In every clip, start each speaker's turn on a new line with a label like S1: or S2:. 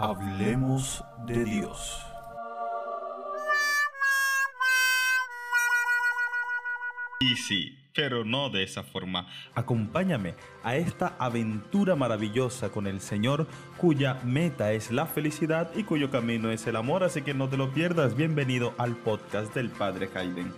S1: Hablemos de Dios.
S2: Y sí, pero no de esa forma.
S1: Acompáñame a esta aventura maravillosa con el Señor, cuya meta es la felicidad y cuyo camino es el amor, así que no te lo pierdas. Bienvenido al podcast del Padre Hayden.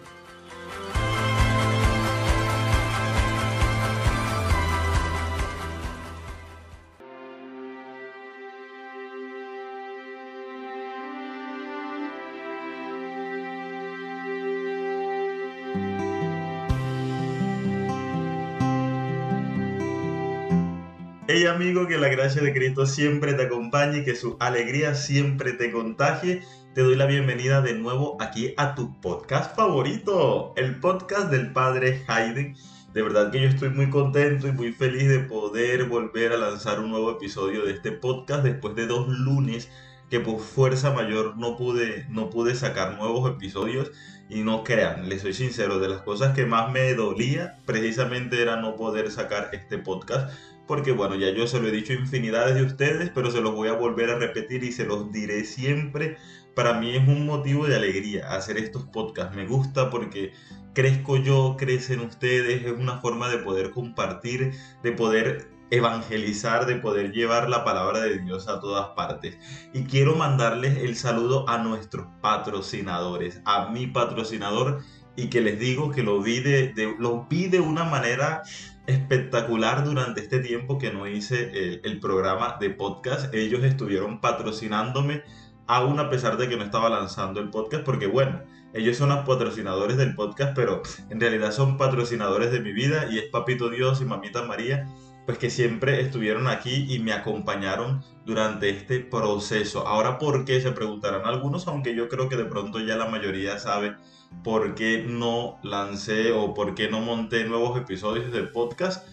S3: Amigo, que la gracia de Cristo siempre te acompañe y que su alegría siempre te contagie. Te doy la bienvenida de nuevo aquí a tu podcast favorito, el podcast del Padre Hayden. De verdad que yo estoy muy contento y muy feliz de poder volver a lanzar un nuevo episodio de este podcast después de dos lunes que por fuerza mayor no pude, no pude sacar nuevos episodios y no crean, les soy sincero, de las cosas que más me dolía precisamente era no poder sacar este podcast porque bueno, ya yo se lo he dicho infinidades de ustedes, pero se los voy a volver a repetir y se los diré siempre. Para mí es un motivo de alegría hacer estos podcasts. Me gusta porque crezco yo, crecen ustedes, es una forma de poder compartir, de poder evangelizar, de poder llevar la palabra de Dios a todas partes. Y quiero mandarles el saludo a nuestros patrocinadores, a mi patrocinador y que les digo que lo vi de, lo vi de una manera espectacular durante este tiempo que no hice el, programa de podcast. Ellos estuvieron patrocinándome aún a pesar de que no estaba lanzando el podcast, porque bueno, ellos son los patrocinadores del podcast, pero en realidad son patrocinadores de mi vida y es Papito Dios y Mamita María, pues que siempre estuvieron aquí y me acompañaron durante este proceso. Ahora, ¿por qué? Se preguntarán algunos, aunque yo creo que de pronto ya la mayoría sabe por qué no lancé o por qué no monté nuevos episodios del podcast.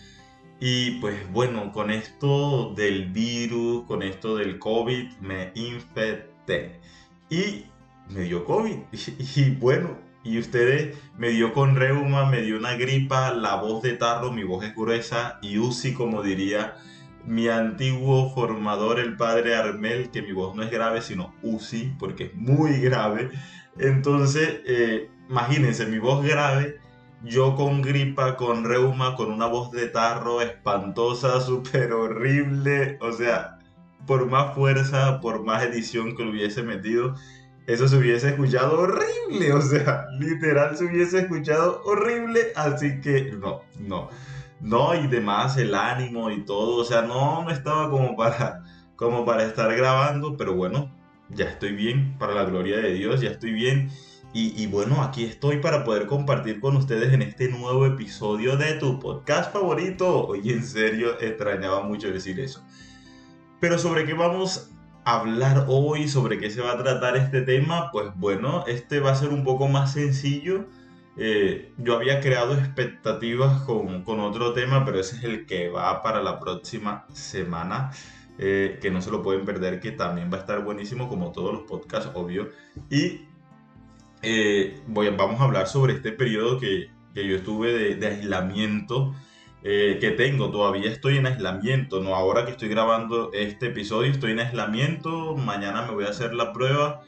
S3: Y pues bueno, con esto del virus, con esto del COVID, me infecté. Y me dio COVID. Y, bueno, y ustedes me dio con reuma, me dio una gripa, la voz de tarro, mi voz es gruesa y UCI, como diría mi antiguo formador, el padre Armel, que mi voz no es grave, sino UCI, porque es muy grave. Entonces, eh, imagínense, mi voz grave, yo con gripa, con reuma, con una voz de tarro espantosa, súper horrible. O sea, por más fuerza, por más edición que lo hubiese metido, eso se hubiese escuchado horrible. O sea, literal se hubiese escuchado horrible. Así que no, no. No, y demás, el ánimo y todo. O sea, no, no estaba como para, como para estar grabando, pero bueno, ya estoy bien, para la gloria de Dios, ya estoy bien. Y, bueno, aquí estoy para poder compartir con ustedes en este nuevo episodio de tu podcast favorito. Oye, en serio, extrañaba mucho decir eso. Pero sobre qué vamos a hablar hoy, sobre qué se va a tratar este tema, pues bueno, este va a ser un poco más sencillo. Eh, yo había creado expectativas con, con otro tema, pero ese es el que va para la próxima semana. Eh, que no se lo pueden perder, que también va a estar buenísimo como todos los podcasts, obvio. Y eh, voy, vamos a hablar sobre este periodo que, que yo estuve de, aislamiento. Eh, que tengo, todavía estoy en aislamiento, no ahora que estoy grabando este episodio, estoy en aislamiento, mañana me voy a hacer la prueba.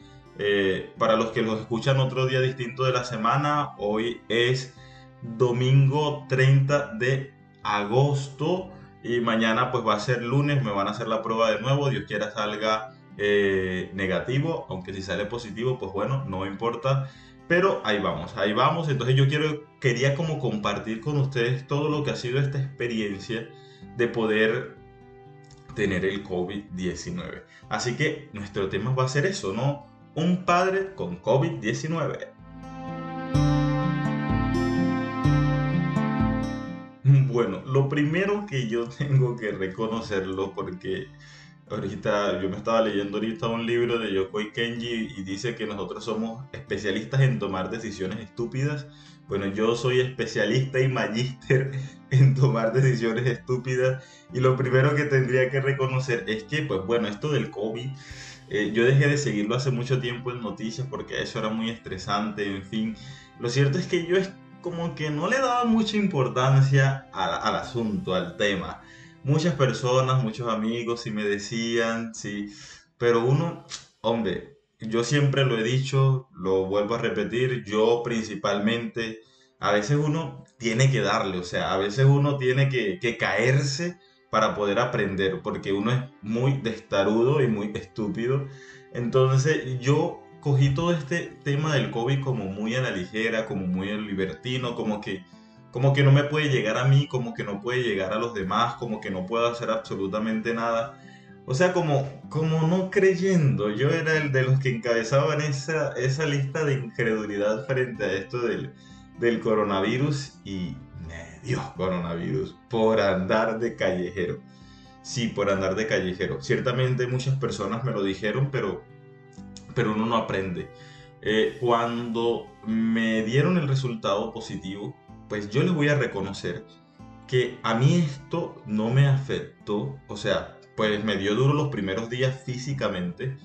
S3: para los que los escuchan otro día distinto de la semana, hoy es domingo 30 de agosto. Y mañana pues va a ser lunes, me van a hacer la prueba de nuevo, Dios quiera salga eh, negativo, aunque si sale positivo pues bueno, no importa. Pero ahí vamos, ahí vamos. Entonces yo quiero, quería como compartir con ustedes todo lo que ha sido esta experiencia de poder tener el COVID-19. Así que nuestro tema va a ser eso, ¿no? Un padre con COVID-19. Bueno, lo primero que yo tengo que reconocerlo porque ahorita yo me estaba leyendo ahorita un libro de Yokoi Kenji y dice que nosotros somos especialistas en tomar decisiones estúpidas. Bueno, yo soy especialista y magíster en tomar decisiones estúpidas y lo primero que tendría que reconocer es que, pues bueno, esto del COVID, eh, yo dejé de seguirlo hace mucho tiempo en noticias porque eso era muy estresante, en fin. Lo cierto es que yo como que no le daba mucha importancia al, asunto, al tema. Muchas personas, muchos amigos, si me decían, si pero uno, hombre, yo siempre lo he dicho, lo vuelvo a repetir, yo principalmente, a veces uno tiene que darle, o sea, a veces uno tiene que, que caerse para poder aprender, porque uno es muy destarudo y muy estúpido. Entonces yo cogí todo este tema del COVID como muy a la ligera, como muy libertino, como que, como que no me puede llegar a mí, como que no puede llegar a los demás, como que no puedo hacer absolutamente nada. O sea, como, como no creyendo, yo era el de los que encabezaban esa, esa lista de incredulidad frente a esto del, del coronavirus y me dio coronavirus por andar de callejero. Sí, por andar de callejero. Ciertamente muchas personas me lo dijeron, pero, pero uno no aprende. Eh, cuando me dieron el resultado positivo, pues yo les voy a reconocer que a mí esto no me afectó, o sea, pues me dio duro los primeros días físicamente,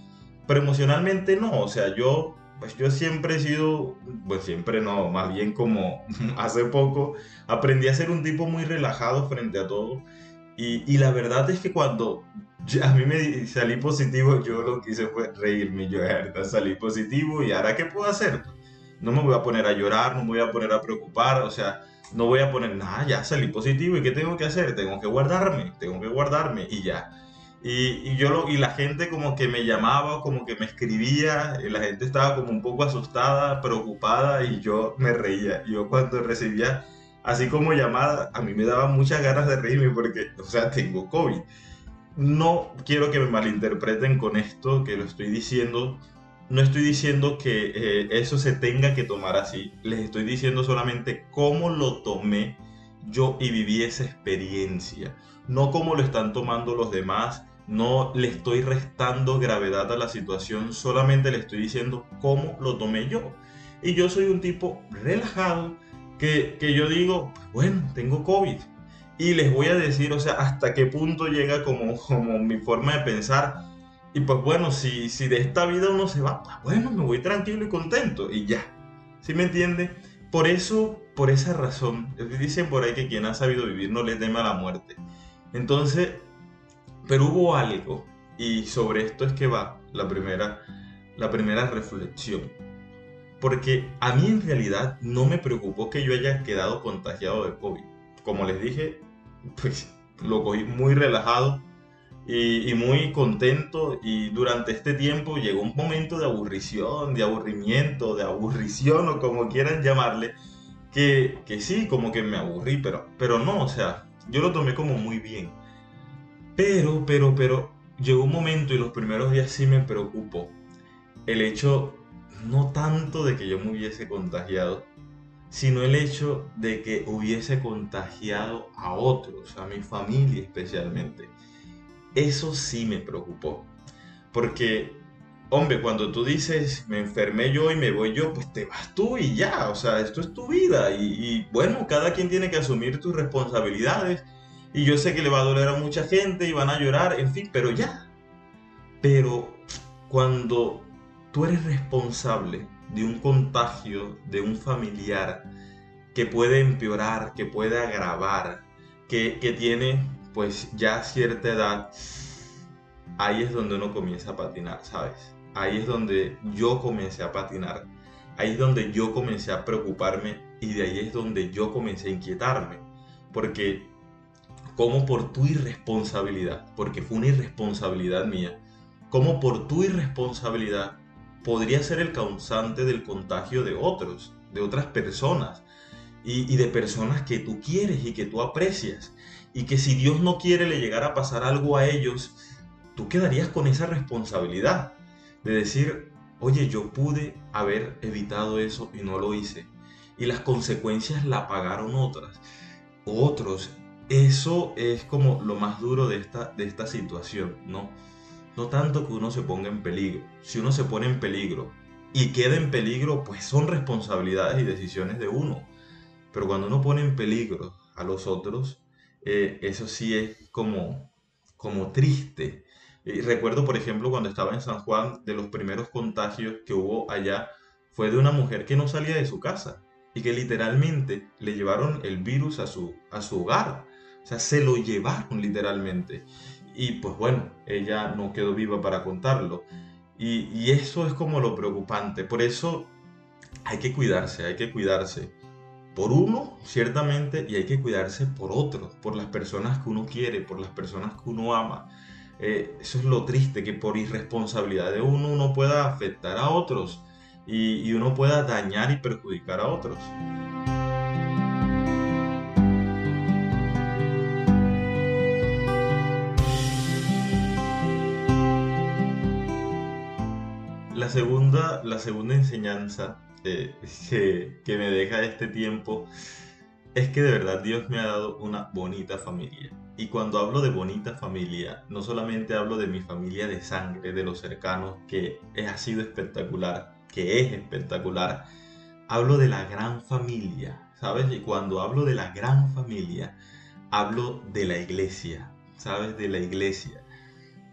S3: pero emocionalmente no, o sea, yo, pues yo siempre he sido, pues siempre no, más bien como hace poco, aprendí a ser un tipo muy relajado frente a todo, y, y la verdad es que cuando a mí me salí positivo, yo lo que hice fue reírme, yo salí positivo, y ahora qué puedo hacer? No me voy a poner a llorar, no me voy a poner a preocupar, o sea, no voy a poner nada, ya salí positivo, ¿y qué tengo que hacer? Tengo que guardarme, tengo que guardarme, y ya y, yo lo, y la gente como que me llamaba, como que me escribía, y la gente estaba como un poco asustada, preocupada y yo me reía. Yo cuando recibía así como llamada, a mí me daba muchas ganas de reírme porque, o sea, tengo COVID. No quiero que me malinterpreten con esto que lo estoy diciendo. No estoy diciendo que eh, eso se tenga que tomar así. Les estoy diciendo solamente cómo lo tomé yo y viví esa experiencia. No cómo lo están tomando los demás no le estoy restando gravedad a la situación, solamente le estoy diciendo cómo lo tomé yo. Y yo soy un tipo relajado que, yo digo, bueno, tengo COVID. Y les voy a decir, o sea, hasta qué punto llega como, como mi forma de pensar. Y pues bueno, si, si de esta vida uno se va, pues bueno, me voy tranquilo y contento. Y ya. ¿Sí me entiende? Por eso, por esa razón, dicen por ahí que quien ha sabido vivir no le teme a la muerte. Entonces, pero hubo algo, y sobre esto es que va la primera, la primera reflexión. Porque a mí en realidad no me preocupó que yo haya quedado contagiado de COVID. Como les dije, pues lo cogí muy relajado y, y, muy contento y durante este tiempo llegó un momento de aburrición, de aburrimiento, de aburrición o como quieran llamarle, que, que sí, como que me aburrí, pero, pero no, o sea, yo lo tomé como muy bien. Pero, pero, pero, llegó un momento y los primeros días sí me preocupó. El hecho, no tanto de que yo me hubiese contagiado, sino el hecho de que hubiese contagiado a otros, a mi familia especialmente. Eso sí me preocupó. Porque, hombre, cuando tú dices, me enfermé yo y me voy yo, pues te vas tú y ya, o sea, esto es tu vida. Y, bueno, cada quien tiene que asumir tus responsabilidades y yo sé que le va a doler a mucha gente y van a llorar, en fin, pero ya. Pero cuando tú eres responsable de un contagio de un familiar que puede empeorar, que puede agravar, que, que tiene pues ya cierta edad, ahí es donde uno comienza a patinar, ¿sabes? Ahí es donde yo comencé a patinar. Ahí es donde yo comencé a preocuparme y de ahí es donde yo comencé a inquietarme. Porque como por tu irresponsabilidad, porque fue una irresponsabilidad mía, como por tu irresponsabilidad podría ser el causante del contagio de otros, de otras personas, y, de personas que tú quieres y que tú aprecias, y que si Dios no quiere le llegara a pasar algo a ellos, tú quedarías con esa responsabilidad de decir, oye, yo pude haber evitado eso y no lo hice, y las consecuencias la pagaron otras, otros, eso es como lo más duro de esta, de esta situación, ¿no? No tanto que uno se ponga en peligro. Si uno se pone en peligro y queda en peligro, pues son responsabilidades y decisiones de uno. Pero cuando uno pone en peligro a los otros, eh, eso sí es como, como triste. Y recuerdo, por ejemplo, cuando estaba en San Juan, de los primeros contagios que hubo allá, fue de una mujer que no salía de su casa y que literalmente le llevaron el virus a su, a su hogar. O sea, se lo llevaron literalmente. Y pues bueno, ella no quedó viva para contarlo. Y, y eso es como lo preocupante. Por eso hay que cuidarse, hay que cuidarse por uno, ciertamente, y hay que cuidarse por otros, por las personas que uno quiere, por las personas que uno ama. Eh, eso es lo triste, que por irresponsabilidad de uno uno pueda afectar a otros y, y uno pueda dañar y perjudicar a otros. La segunda, la segunda enseñanza eh, que, que me deja este tiempo es que de verdad Dios me ha dado una bonita familia. Y cuando hablo de bonita familia, no solamente hablo de mi familia de sangre, de los cercanos, que ha sido espectacular, que es espectacular, hablo de la gran familia, ¿sabes? Y cuando hablo de la gran familia, hablo de la iglesia, ¿sabes? De la iglesia.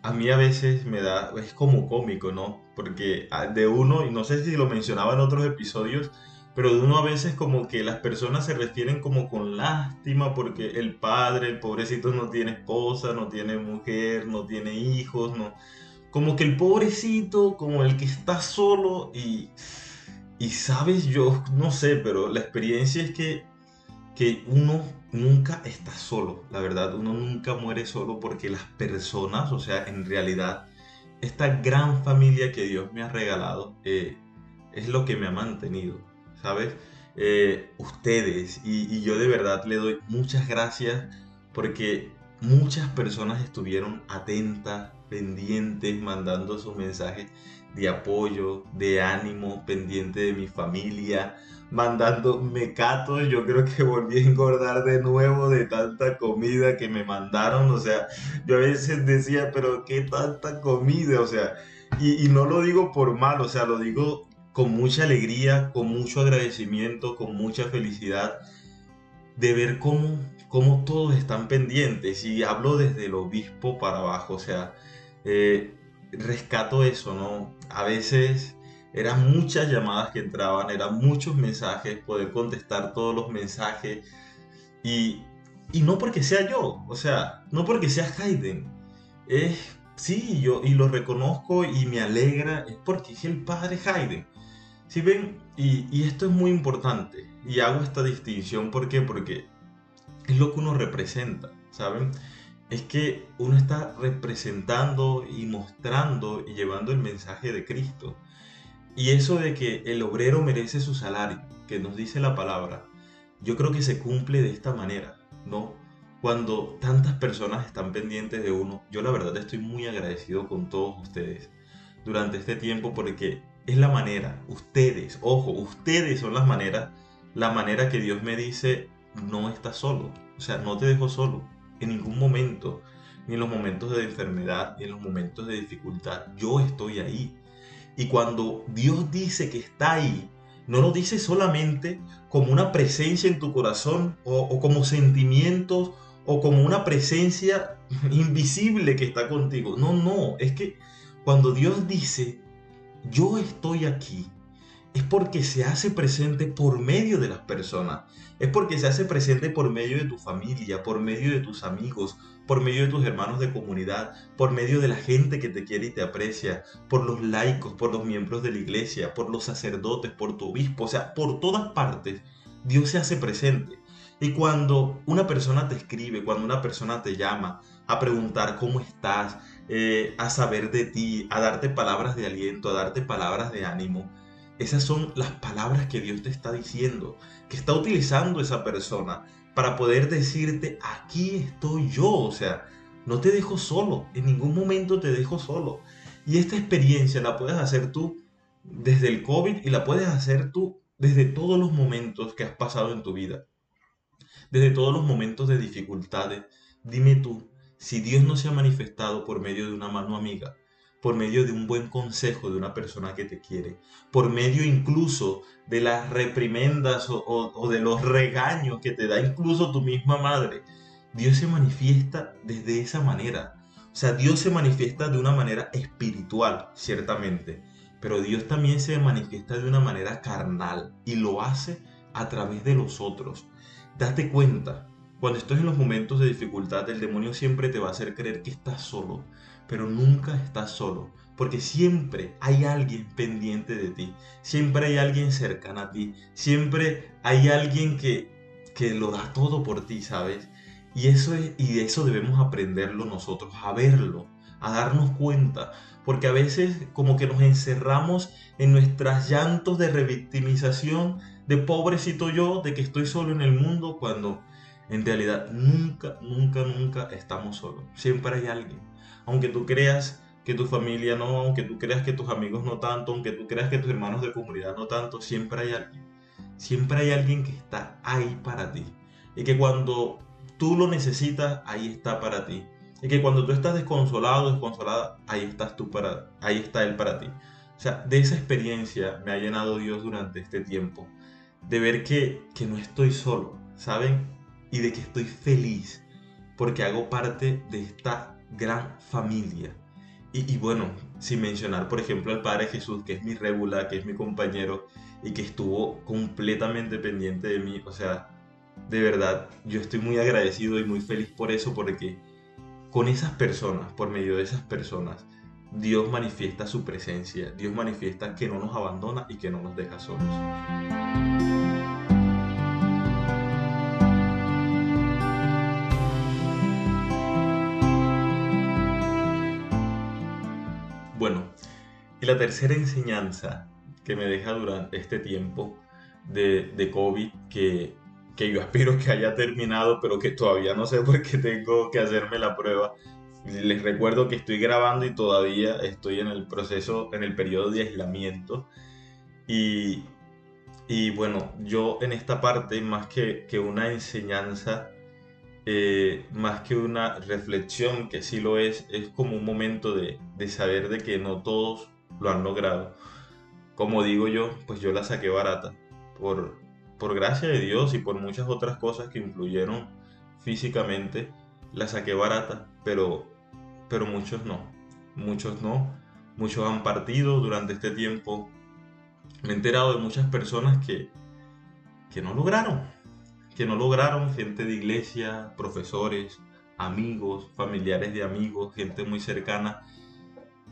S3: A mí a veces me da, es como cómico, ¿no? Porque ah, de uno, y no sé si lo mencionaba en otros episodios, pero de uno a veces como que las personas se refieren como con lástima porque el padre, el pobrecito no tiene esposa, no tiene mujer, no tiene hijos, no. Como que el pobrecito, como el que está solo y, y sabes, yo no sé, pero la experiencia es que, que uno nunca está solo, la verdad, uno nunca muere solo porque las personas, o sea, en realidad, esta gran familia que Dios me ha regalado eh, es lo que me ha mantenido ¿sabes? Eh, ustedes y, yo de verdad le doy muchas gracias porque muchas personas estuvieron atentas, pendientes, mandando sus mensajes de apoyo, de ánimo, pendiente de mi familia, mandando mecatos. Yo creo que volví a engordar de nuevo de tanta comida que me mandaron. O sea, yo a veces decía, pero qué tanta comida, o sea, y, y no lo digo por mal, o sea, lo digo con mucha alegría, con mucho agradecimiento, con mucha felicidad de ver cómo, cómo todos están pendientes. Y hablo desde el obispo para abajo, o sea, eh, rescato eso, ¿no? A veces eran muchas llamadas que entraban, eran muchos mensajes, poder contestar todos los mensajes. Y, y no porque sea yo, o sea, no porque sea Hayden. Es, sí, yo y lo reconozco y me alegra, es porque es el padre Hayden. Si ven, y, esto es muy importante, y hago esta distinción, ¿por qué? Porque es lo que uno representa, ¿saben? Es que uno está representando y mostrando y llevando el mensaje de Cristo. Y eso de que el obrero merece su salario, que nos dice la palabra, yo creo que se cumple de esta manera, ¿no? Cuando tantas personas están pendientes de uno, yo la verdad estoy muy agradecido con todos ustedes durante este tiempo porque es la manera, ustedes, ojo, ustedes son las maneras, la manera que Dios me dice, no estás solo, o sea, no te dejo solo, en ningún momento, ni en los momentos de enfermedad, ni en los momentos de dificultad, yo estoy ahí. Y cuando Dios dice que está ahí, no lo dice solamente como una presencia en tu corazón o, o como sentimientos o como una presencia invisible que está contigo. No, no, es que cuando Dios dice yo estoy aquí, es porque se hace presente por medio de las personas, es porque se hace presente por medio de tu familia, por medio de tus amigos, por medio de tus hermanos de comunidad, por medio de la gente que te quiere y te aprecia, por los laicos, por los miembros de la iglesia, por los sacerdotes, por tu obispo, o sea, por todas partes, Dios se hace presente. Y cuando una persona te escribe, cuando una persona te llama a preguntar cómo estás, eh, a saber de ti, a darte palabras de aliento, a darte palabras de ánimo. Esas son las palabras que Dios te está diciendo, que está utilizando esa persona para poder decirte, aquí estoy yo, o sea, no te dejo solo, en ningún momento te dejo solo. Y esta experiencia la puedes hacer tú desde el COVID y la puedes hacer tú desde todos los momentos que has pasado en tu vida, desde todos los momentos de dificultades. Dime tú, si Dios no se ha manifestado por medio de una mano amiga, por medio de un buen consejo de una persona que te quiere, por medio incluso de las reprimendas o, de los regaños que te da incluso tu misma madre, Dios se manifiesta desde esa manera. O sea, Dios se manifiesta de una manera espiritual, ciertamente, pero Dios también se manifiesta de una manera carnal y lo hace a través de los otros. Date cuenta, Cuando estás en los momentos de dificultad, el demonio siempre te va a hacer creer que estás solo, pero nunca estás solo, porque siempre hay alguien pendiente de ti, siempre hay alguien cercano a ti, siempre hay alguien que, que lo da todo por ti, ¿sabes? Y eso, es, y de eso debemos aprenderlo nosotros, a verlo, a darnos cuenta, porque a veces como que nos encerramos en nuestras llantos de revictimización, de pobrecito yo, de que estoy solo en el mundo, cuando en realidad, nunca, nunca, nunca estamos solos. Siempre hay alguien. Aunque tú creas que tu familia no, aunque tú creas que tus amigos no tanto, aunque tú creas que tus hermanos de comunidad no tanto, siempre hay alguien. Siempre hay alguien que está ahí para ti. Y que cuando tú lo necesitas, ahí está para ti. Y que cuando tú estás desconsolado, desconsolada, ahí estás tú para, ahí está él para ti. O sea, de esa experiencia me ha llenado Dios durante este tiempo. De ver que, que no estoy solo, ¿saben? y de que estoy feliz porque hago parte de esta gran familia. Y, bueno, sin mencionar, por ejemplo, al Padre Jesús, que es mi regula, que es mi compañero y que estuvo completamente pendiente de mí. O sea, de verdad, yo estoy muy agradecido y muy feliz por eso, porque con esas personas, por medio de esas personas, Dios manifiesta su presencia, Dios manifiesta que no nos abandona y que no nos deja solos. Y la tercera enseñanza que me deja durante este tiempo de, de COVID, que, que yo espero que haya terminado, pero que todavía no sé por qué tengo que hacerme la prueba. Les recuerdo que estoy grabando y todavía estoy en el proceso, en el periodo de aislamiento. Y, y bueno, yo en esta parte, más que, que una enseñanza, eh, más que una reflexión, que sí lo es, es como un momento de, de, saber de que no todos lo han logrado. Como digo yo, pues yo la saqué barata, por, por gracia de Dios y por muchas otras cosas que influyeron físicamente, la saqué barata, pero, pero muchos no, muchos no, muchos han partido durante este tiempo. Me he enterado de muchas personas que, que no lograron, que no lograron, gente de iglesia, profesores, amigos, familiares de amigos, gente muy cercana,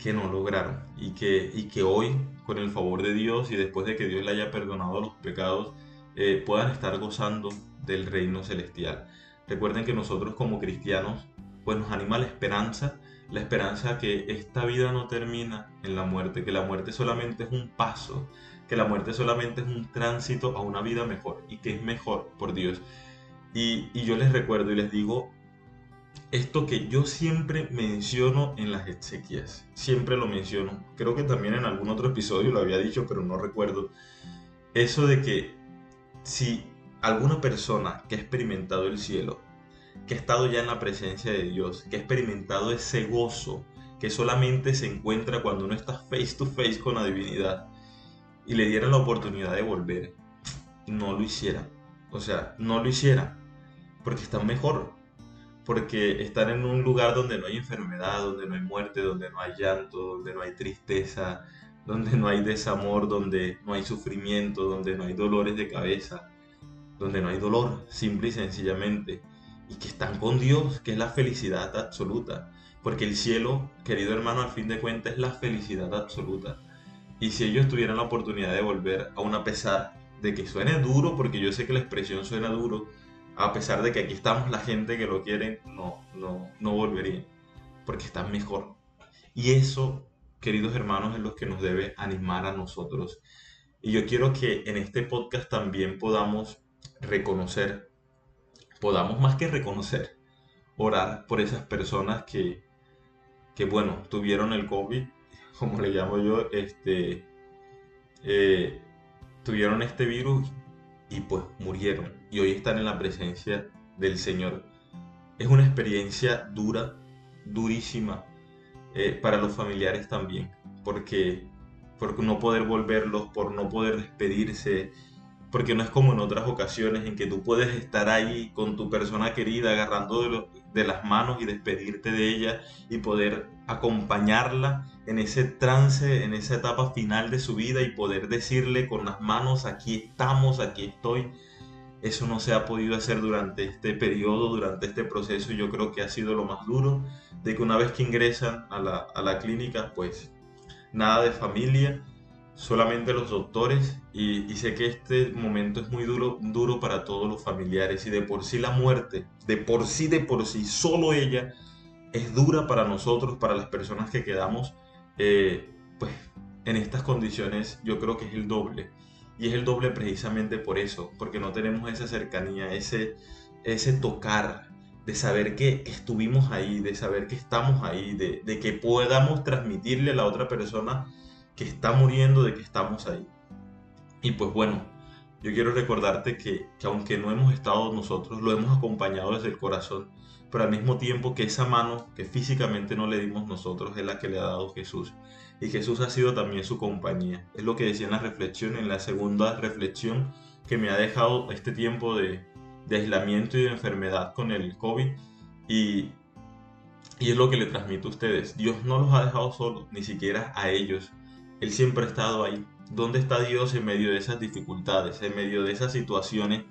S3: que no lograron y que, y que hoy, con el favor de Dios y después de que Dios le haya perdonado los pecados, eh, puedan estar gozando del reino celestial. Recuerden que nosotros como cristianos, pues nos anima la esperanza, la esperanza que esta vida no termina en la muerte, que la muerte solamente es un paso que la muerte solamente es un tránsito a una vida mejor y que es mejor por Dios. Y, yo les recuerdo y les digo esto que yo siempre menciono en las exequias, siempre lo menciono, creo que también en algún otro episodio lo había dicho, pero no recuerdo, eso de que si alguna persona que ha experimentado el cielo, que ha estado ya en la presencia de Dios, que ha experimentado ese gozo que solamente se encuentra cuando uno está face to face con la divinidad, y le dieran la oportunidad de volver, no lo hicieran. O sea, no lo hicieran. Porque están mejor. Porque están en un lugar donde no hay enfermedad, donde no hay muerte, donde no hay llanto, donde no hay tristeza, donde no hay desamor, donde no hay sufrimiento, donde no hay dolores de cabeza, donde no hay dolor, simple y sencillamente. Y que están con Dios, que es la felicidad absoluta. Porque el cielo, querido hermano, al fin de cuentas es la felicidad absoluta. Y si ellos tuvieran la oportunidad de volver, aún a pesar de que suene duro, porque yo sé que la expresión suena duro, a pesar de que aquí estamos la gente que lo quieren, no, no, no volverían, porque están mejor. Y eso, queridos hermanos, es lo que nos debe animar a nosotros. Y yo quiero que en este podcast también podamos reconocer, podamos más que reconocer, orar por esas personas que, que bueno, tuvieron el COVID como le llamo yo, este, eh, tuvieron este virus y pues murieron. Y hoy están en la presencia del Señor. Es una experiencia dura, durísima, eh, para los familiares también, porque por no poder volverlos, por no poder despedirse, porque no es como en otras ocasiones en que tú puedes estar ahí con tu persona querida agarrando de, de las manos y despedirte de ella y poder acompañarla en ese trance, en esa etapa final de su vida y poder decirle con las manos, aquí estamos, aquí estoy. eso no se ha podido hacer durante este periodo, durante este proceso. Yo creo que ha sido lo más duro, de que una vez que ingresan a la, a la clínica, pues nada de familia, solamente los doctores. Y, sé que este momento es muy duro, duro para todos los familiares. Y de por sí la muerte, de por sí, de por sí, solo ella es dura para nosotros, para las personas que quedamos, eh, pues en estas condiciones yo creo que es el doble. Y es el doble precisamente por eso, porque no tenemos esa cercanía, ese, ese tocar, de saber que, estuvimos ahí, de saber que estamos ahí, de, que podamos transmitirle a la otra persona que está muriendo, de que estamos ahí. Y pues bueno, yo quiero recordarte que, que aunque no hemos estado nosotros, lo hemos acompañado desde el corazón, pero al mismo tiempo que esa mano que físicamente no le dimos nosotros es la que le ha dado Jesús y Jesús ha sido también su compañía. Es lo que decía en la reflexión, en la segunda reflexión que me ha dejado este tiempo de, de aislamiento y de enfermedad con el COVID y, y es lo que le transmito a ustedes. Dios no los ha dejado solos, ni siquiera a ellos. Él siempre ha estado ahí. ¿Dónde está Dios en medio de esas dificultades, en medio de esas situaciones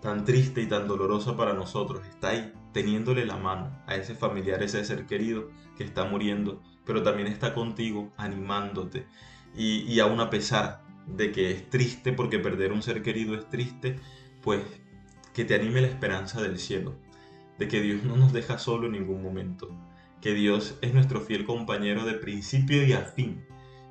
S3: tan tristes y tan dolorosas para nosotros? Está ahí, teniéndole la mano a ese familiar, ese ser querido que está muriendo pero también está contigo animándote. Y, y aún a pesar de que es triste, porque perder un ser querido es triste, pues que te anime la esperanza del cielo, de que Dios no nos deja solo en ningún momento, que Dios es nuestro fiel compañero de principio y a fin,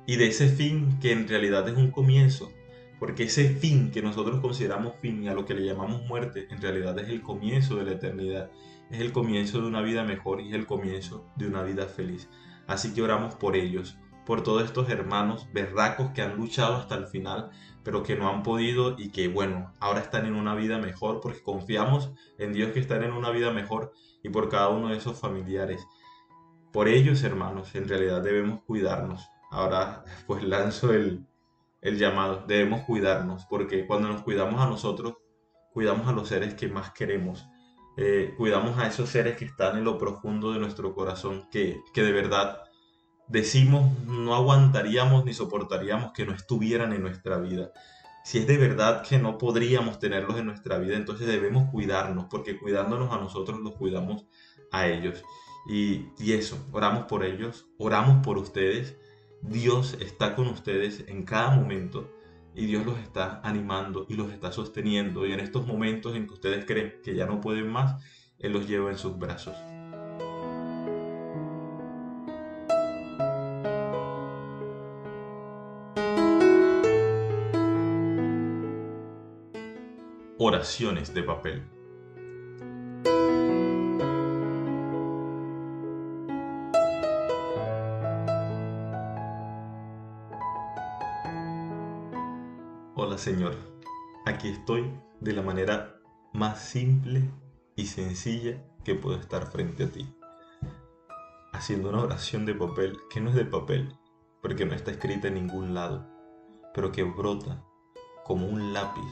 S3: y de ese fin que en realidad es un comienzo, porque ese fin que nosotros consideramos fin y a lo que le llamamos muerte, en realidad es el comienzo de la eternidad, es el comienzo de una vida mejor y es el comienzo de una vida feliz. Así que oramos por ellos, por todos estos hermanos berracos que han luchado hasta el final, pero que no han podido y que bueno, ahora están en una vida mejor porque confiamos en Dios que están en una vida mejor y por cada uno de esos familiares. Por ellos, hermanos, en realidad debemos cuidarnos. Ahora pues lanzo el, el llamado, debemos cuidarnos porque cuando nos cuidamos a nosotros, cuidamos a los seres que más queremos eh, cuidamos a esos seres que están en lo profundo de nuestro corazón, que, que de verdad decimos no aguantaríamos ni soportaríamos que no estuvieran en nuestra vida. Si es de verdad que no podríamos tenerlos en nuestra vida, entonces debemos cuidarnos, porque cuidándonos a nosotros los cuidamos a ellos. Y, y eso, oramos por ellos, oramos por ustedes. Dios está con ustedes en cada momento y Dios los está animando y los está sosteniendo. Y en estos momentos en que ustedes creen que ya no pueden más, Él los lleva en sus brazos. Oraciones de papel. Señor, aquí estoy de la manera más simple y sencilla que puedo estar frente a ti, haciendo una oración de papel que no es de papel, porque no está escrita en ningún lado, pero que brota como un lápiz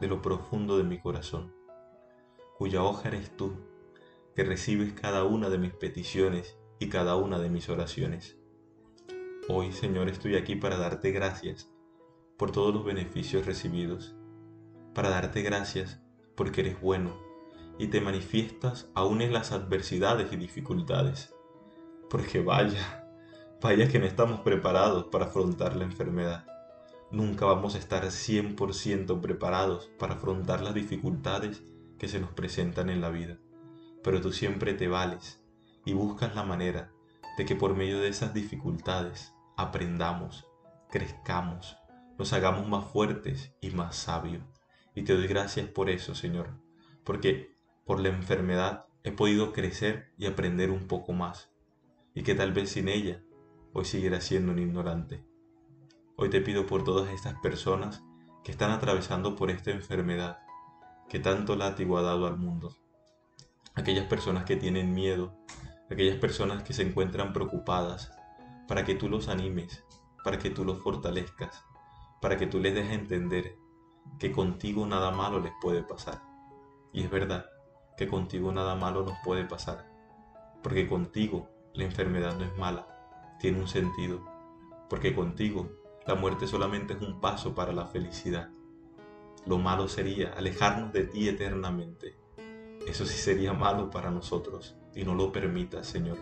S3: de lo profundo de mi corazón, cuya hoja eres tú, que recibes cada una de mis peticiones y cada una de mis oraciones. Hoy, Señor, estoy aquí para darte gracias por todos los beneficios recibidos, para darte gracias porque eres bueno y te manifiestas aún en las adversidades y dificultades. Porque vaya, vaya que no estamos preparados para afrontar la enfermedad. Nunca vamos a estar 100% preparados para afrontar las dificultades que se nos presentan en la vida. Pero tú siempre te vales y buscas la manera de que por medio de esas dificultades aprendamos, crezcamos nos hagamos más fuertes y más sabios. Y te doy gracias por eso, Señor, porque por la enfermedad he podido crecer y aprender un poco más, y que tal vez sin ella hoy siguiera siendo un ignorante. Hoy te pido por todas estas personas que están atravesando por esta enfermedad que tanto látigo ha dado al mundo. Aquellas personas que tienen miedo, aquellas personas que se encuentran preocupadas, para que tú los animes, para que tú los fortalezcas, para que tú les dejes entender que contigo nada malo les puede pasar. Y es verdad que contigo nada malo nos puede pasar, porque contigo la enfermedad no es mala, tiene un sentido, porque contigo la muerte solamente es un paso para la felicidad. lo malo sería alejarnos de ti eternamente. Eso sí sería malo para nosotros y no lo permitas, Señor.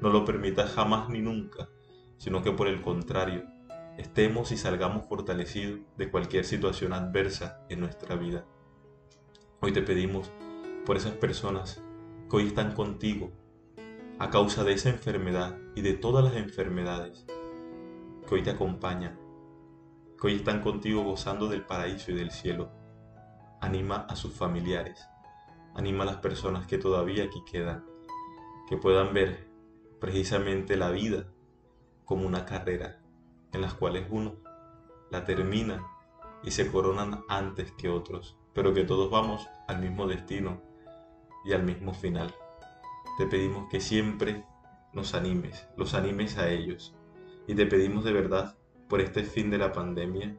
S3: No lo permitas jamás ni nunca, sino que por el contrario, estemos y salgamos fortalecidos de cualquier situación adversa en nuestra vida. Hoy te pedimos por esas personas que hoy están contigo a causa de esa enfermedad y de todas las enfermedades que hoy te acompañan, que hoy están contigo gozando del paraíso y del cielo. Anima a sus familiares, anima a las personas que todavía aquí quedan, que puedan ver precisamente la vida como una carrera en las cuales uno la termina y se coronan antes que otros, pero que todos vamos al mismo destino y al mismo final. Te pedimos que siempre nos animes, los animes a ellos. Y te pedimos de verdad por este fin de la pandemia,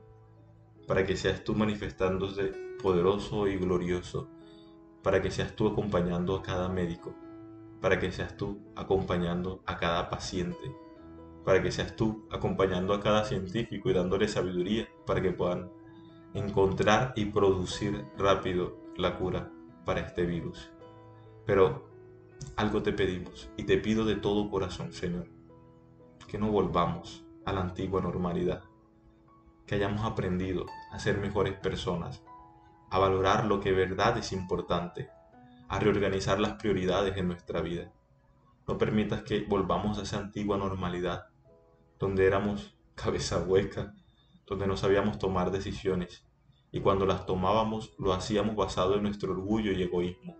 S3: para que seas tú manifestándose poderoso y glorioso, para que seas tú acompañando a cada médico, para que seas tú acompañando a cada paciente, para que seas tú acompañando a cada científico y dándole sabiduría para que puedan encontrar y producir rápido la cura para este virus. Pero algo te pedimos y te pido de todo corazón, Señor, que no volvamos a la antigua normalidad, que hayamos aprendido a ser mejores personas, a valorar lo que verdad es importante, a reorganizar las prioridades en nuestra vida. No permitas que volvamos a esa antigua normalidad, donde éramos cabeza hueca, donde no sabíamos tomar decisiones, y cuando las tomábamos lo hacíamos basado en nuestro orgullo y egoísmo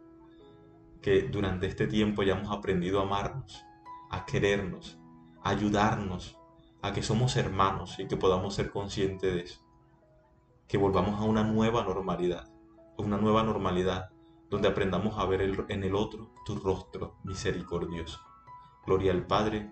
S3: que durante este tiempo hayamos aprendido a amarnos, a querernos, a ayudarnos, a que somos hermanos y que podamos ser conscientes de eso. Que volvamos a una nueva normalidad, una nueva normalidad donde aprendamos a ver en el otro tu rostro misericordioso. Gloria al Padre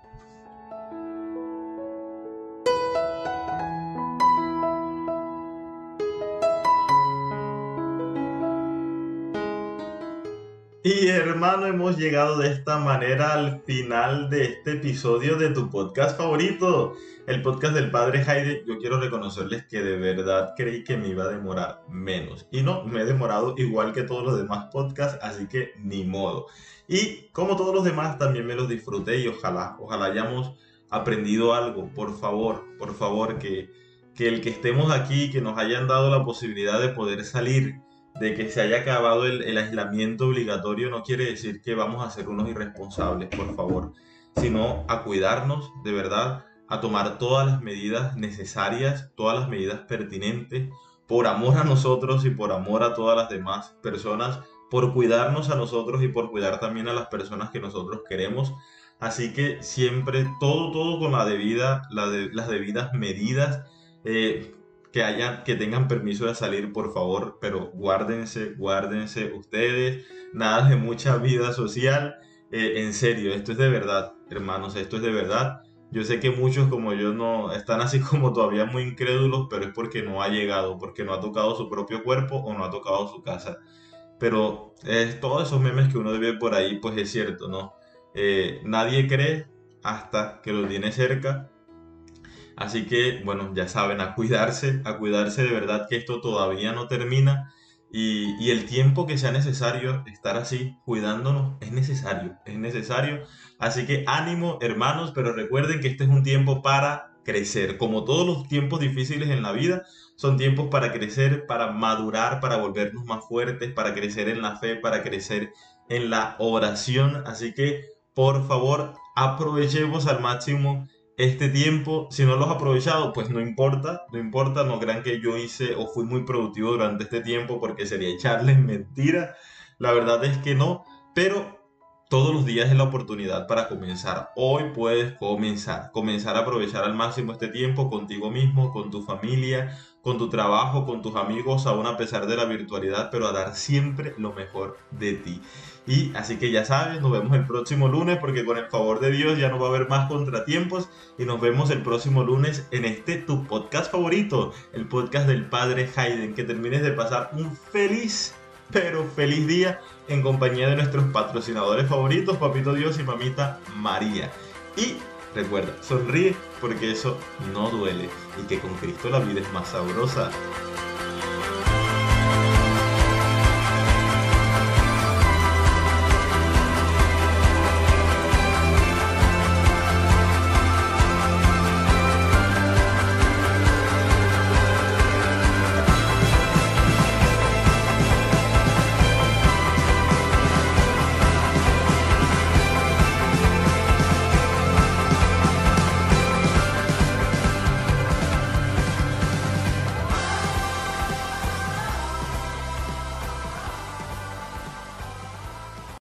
S3: Y hermano, hemos llegado de esta manera al final de este episodio de tu podcast favorito, el podcast del padre Jaide. Yo quiero reconocerles que de verdad creí que me iba a demorar menos. Y no, me he demorado igual que todos los demás podcasts, así que ni modo. Y como todos los demás, también me los disfruté y ojalá, ojalá hayamos aprendido algo. Por favor, por favor, que, que el que estemos aquí, que nos hayan dado la posibilidad de poder salir de que se haya acabado el, aislamiento obligatorio no quiere decir que vamos a ser unos irresponsables, por favor, sino a cuidarnos de verdad, a tomar todas las medidas necesarias, todas las medidas pertinentes, por amor a nosotros y por amor a todas las demás personas, por cuidarnos a nosotros y por cuidar también a las personas que nosotros queremos. Así que siempre todo, todo con la debida, las debidas medidas. Eh, que que tengan permiso de salir, por favor, pero guárdense, guárdense ustedes, nada de mucha vida social, eh, en serio, esto es de verdad, hermanos, esto es de verdad. Yo sé que muchos como yo no están así como todavía muy incrédulos, pero es porque no ha llegado, porque no ha tocado su propio cuerpo o no ha tocado su casa. Pero todos esos memes que uno ve por ahí, pues es cierto, ¿no? Eh, nadie cree hasta que lo tiene cerca Así que, bueno, ya saben, a cuidarse, a cuidarse de verdad que esto todavía no termina y, el tiempo que sea necesario estar así cuidándonos es necesario, es necesario. Así que ánimo, hermanos, pero recuerden que este es un tiempo para crecer. Como todos los tiempos difíciles en la vida, son tiempos para crecer, para madurar, para volvernos más fuertes, para crecer en la fe, para crecer en la oración. Así que, por favor, aprovechemos al máximo este tiempo, si no lo has aprovechado, pues no importa, no importa, no crean que yo hice o fui muy productivo durante este tiempo porque sería echarles mentira. La verdad es que no, pero todos los días es la oportunidad para comenzar. Hoy puedes comenzar, comenzar a aprovechar al máximo este tiempo contigo mismo, con tu familia, con tu trabajo, con tus amigos, aún a pesar de la virtualidad, pero a dar siempre lo mejor de ti. Y así que ya sabes, nos vemos el próximo lunes porque con el favor de Dios ya no va a haber más contratiempos y nos vemos el próximo lunes en este tu podcast favorito, el podcast del padre Hayden. Que termines de pasar un feliz, pero feliz día en compañía de nuestros patrocinadores favoritos, Papito Dios y Mamita María. Y recuerda, sonríe porque eso no duele y que con Cristo la vida es más sabrosa.